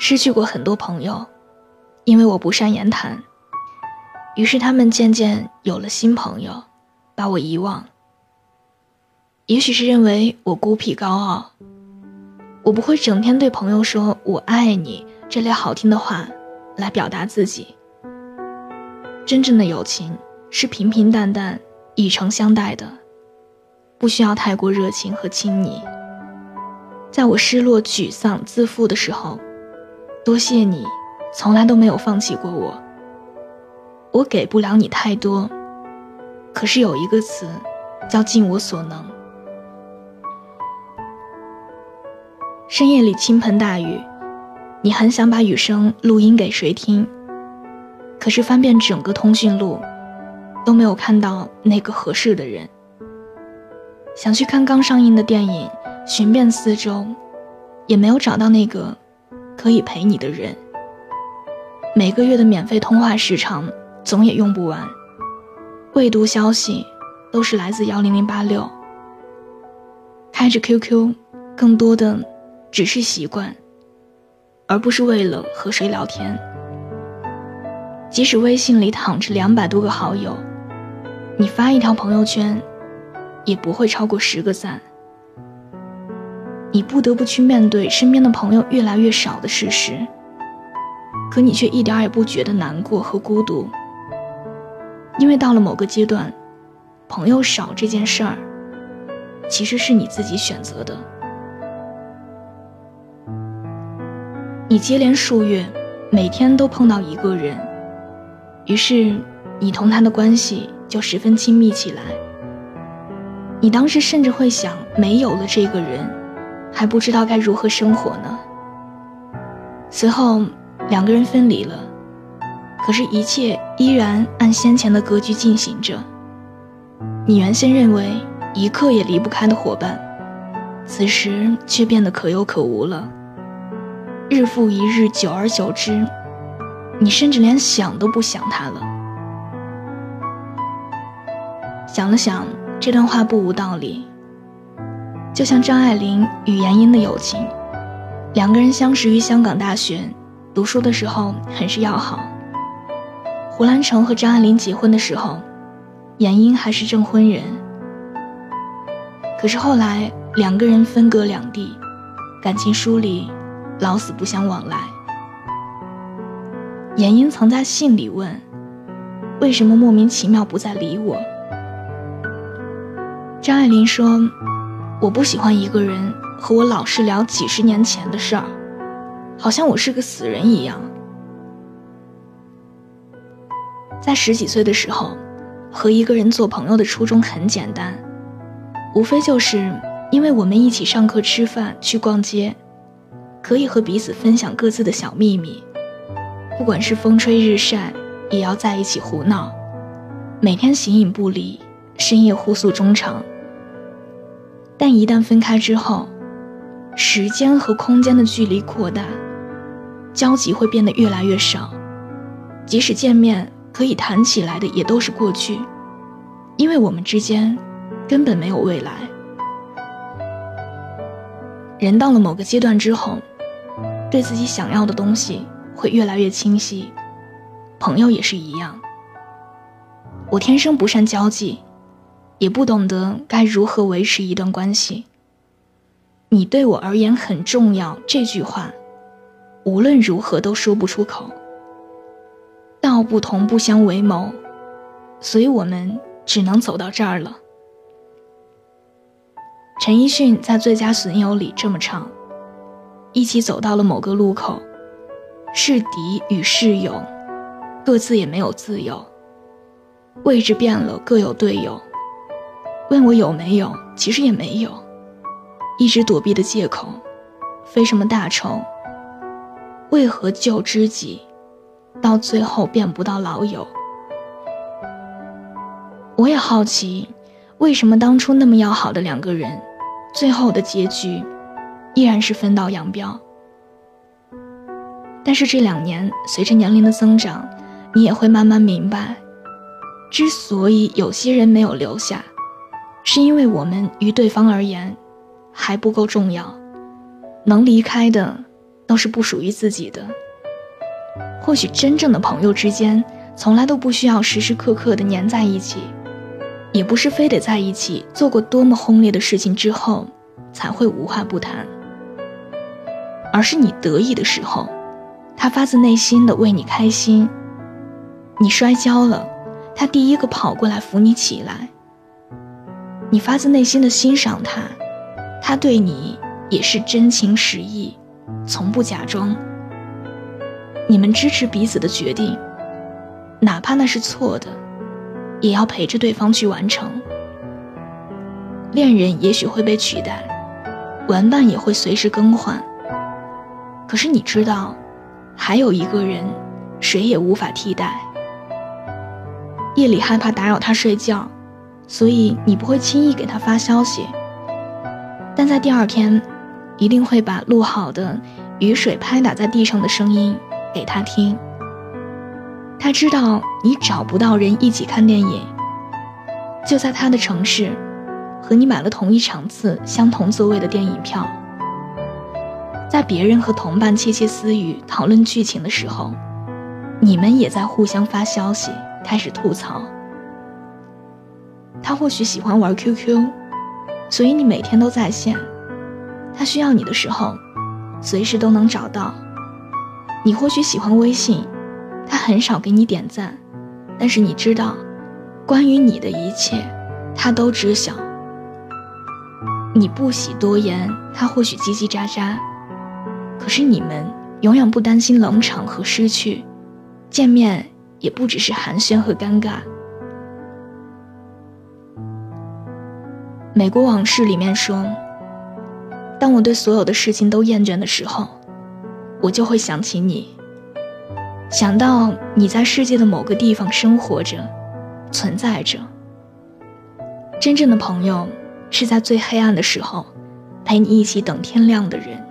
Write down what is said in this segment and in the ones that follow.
失去过很多朋友，因为我不善言谈。于是他们渐渐有了新朋友，把我遗忘。也许是认为我孤僻高傲，我不会整天对朋友说“我爱你”这类好听的话来表达自己。真正的友情是平平淡淡、以诚相待的，不需要太过热情和亲昵。在我失落、沮丧、自负的时候，多谢你，从来都没有放弃过我。我给不了你太多，可是有一个词，叫尽我所能。深夜里倾盆大雨，你很想把雨声录音给谁听？可是翻遍整个通讯录，都没有看到那个合适的人。想去看刚上映的电影，寻遍四周，也没有找到那个可以陪你的人。每个月的免费通话时长。总也用不完，未读消息都是来自幺零零八六。开着 QQ，更多的只是习惯，而不是为了和谁聊天。即使微信里躺着两百多个好友，你发一条朋友圈，也不会超过十个赞。你不得不去面对身边的朋友越来越少的事实，可你却一点也不觉得难过和孤独。因为到了某个阶段，朋友少这件事儿，其实是你自己选择的。你接连数月，每天都碰到一个人，于是你同他的关系就十分亲密起来。你当时甚至会想，没有了这个人，还不知道该如何生活呢。随后，两个人分离了。可是，一切依然按先前的格局进行着。你原先认为一刻也离不开的伙伴，此时却变得可有可无了。日复一日，久而久之，你甚至连想都不想他了。想了想，这段话不无道理。就像张爱玲与闫英的友情，两个人相识于香港大学，读书的时候很是要好。胡兰成和张爱玲结婚的时候，闫英还是证婚人。可是后来两个人分隔两地，感情疏离，老死不相往来。闫英曾在信里问：“为什么莫名其妙不再理我？”张爱玲说：“我不喜欢一个人和我老是聊几十年前的事儿，好像我是个死人一样。”在十几岁的时候，和一个人做朋友的初衷很简单，无非就是因为我们一起上课、吃饭、去逛街，可以和彼此分享各自的小秘密，不管是风吹日晒，也要在一起胡闹，每天形影不离，深夜互诉衷肠。但一旦分开之后，时间和空间的距离扩大，交集会变得越来越少，即使见面。可以谈起来的也都是过去，因为我们之间根本没有未来。人到了某个阶段之后，对自己想要的东西会越来越清晰，朋友也是一样。我天生不善交际，也不懂得该如何维持一段关系。你对我而言很重要，这句话无论如何都说不出口。道不同不相为谋，所以我们只能走到这儿了。陈奕迅在《最佳损友》里这么唱：“一起走到了某个路口，是敌与是友，各自也没有自由。位置变了，各有队友。问我有没有，其实也没有，一直躲避的借口，非什么大仇。为何旧知己？”到最后变不到老友，我也好奇，为什么当初那么要好的两个人，最后的结局依然是分道扬镳。但是这两年，随着年龄的增长，你也会慢慢明白，之所以有些人没有留下，是因为我们于对方而言还不够重要，能离开的都是不属于自己的。或许真正的朋友之间，从来都不需要时时刻刻的黏在一起，也不是非得在一起做过多么轰烈的事情之后，才会无话不谈。而是你得意的时候，他发自内心的为你开心；你摔跤了，他第一个跑过来扶你起来。你发自内心的欣赏他，他对你也是真情实意，从不假装。你们支持彼此的决定，哪怕那是错的，也要陪着对方去完成。恋人也许会被取代，玩伴也会随时更换。可是你知道，还有一个人，谁也无法替代。夜里害怕打扰他睡觉。所以你不会轻易给他发消息，但在第二天，一定会把录好的雨水拍打在地上的声音给他听。他知道你找不到人一起看电影，就在他的城市，和你买了同一场次相同座位的电影票。在别人和同伴窃窃私语讨论剧情的时候，你们也在互相发消息，开始吐槽。他或许喜欢玩 QQ，所以你每天都在线。他需要你的时候，随时都能找到。你或许喜欢微信，他很少给你点赞，但是你知道，关于你的一切，他都知晓。你不喜多言，他或许叽叽喳喳，可是你们永远不担心冷场和失去，见面也不只是寒暄和尴尬。美国往事里面说：“当我对所有的事情都厌倦的时候，我就会想起你，想到你在世界的某个地方生活着，存在着。真正的朋友是在最黑暗的时候陪你一起等天亮的人，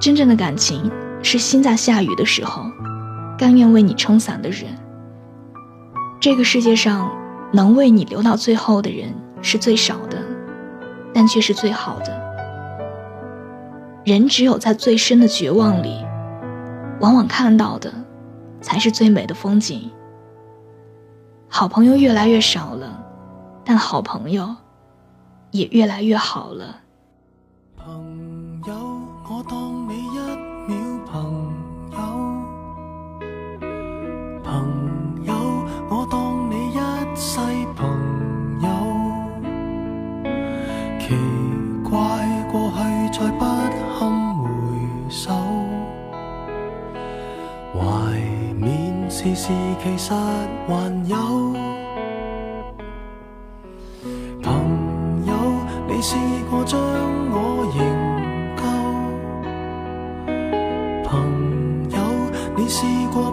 真正的感情是心在下雨的时候甘愿为你撑伞的人。这个世界上能为你留到最后的人是最少的。”但却是最好的。人只有在最深的绝望里，往往看到的，才是最美的风景。好朋友越来越少了，但好朋友，也越来越好了。朋友，我当奇怪，过去再不堪回首，怀缅时事其实还有。朋友，你试过将我营救？朋友，你试过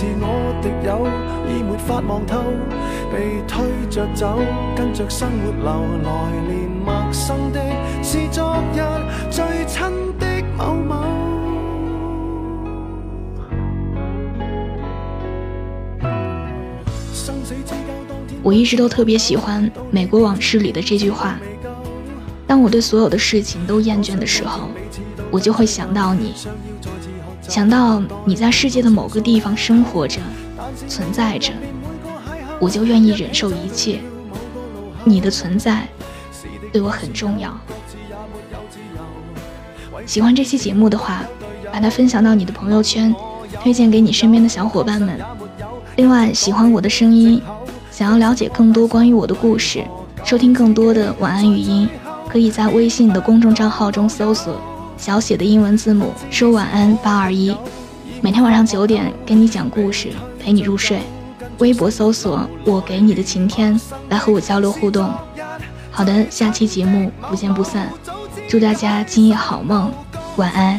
是我敌友，已没法望透，被推着走，跟着生活流，来年陌生的是昨日最亲的某某。我一直都特别喜欢《美国往事》里的这句话：当我对所有的事情都厌倦的时候，我就会想到你。想到你在世界的某个地方生活着、存在着，我就愿意忍受一切。你的存在对我很重要。喜欢这期节目的话，把它分享到你的朋友圈，推荐给你身边的小伙伴们。另外，喜欢我的声音，想要了解更多关于我的故事，收听更多的晚安语音，可以在微信的公众账号中搜索小写的英文字母说晚安八二一，每天晚上九点给你讲故事，陪你入睡。微博搜索我给你的晴天，来和我交流互动。好的，下期节目不见不散。祝大家今夜好梦，晚安。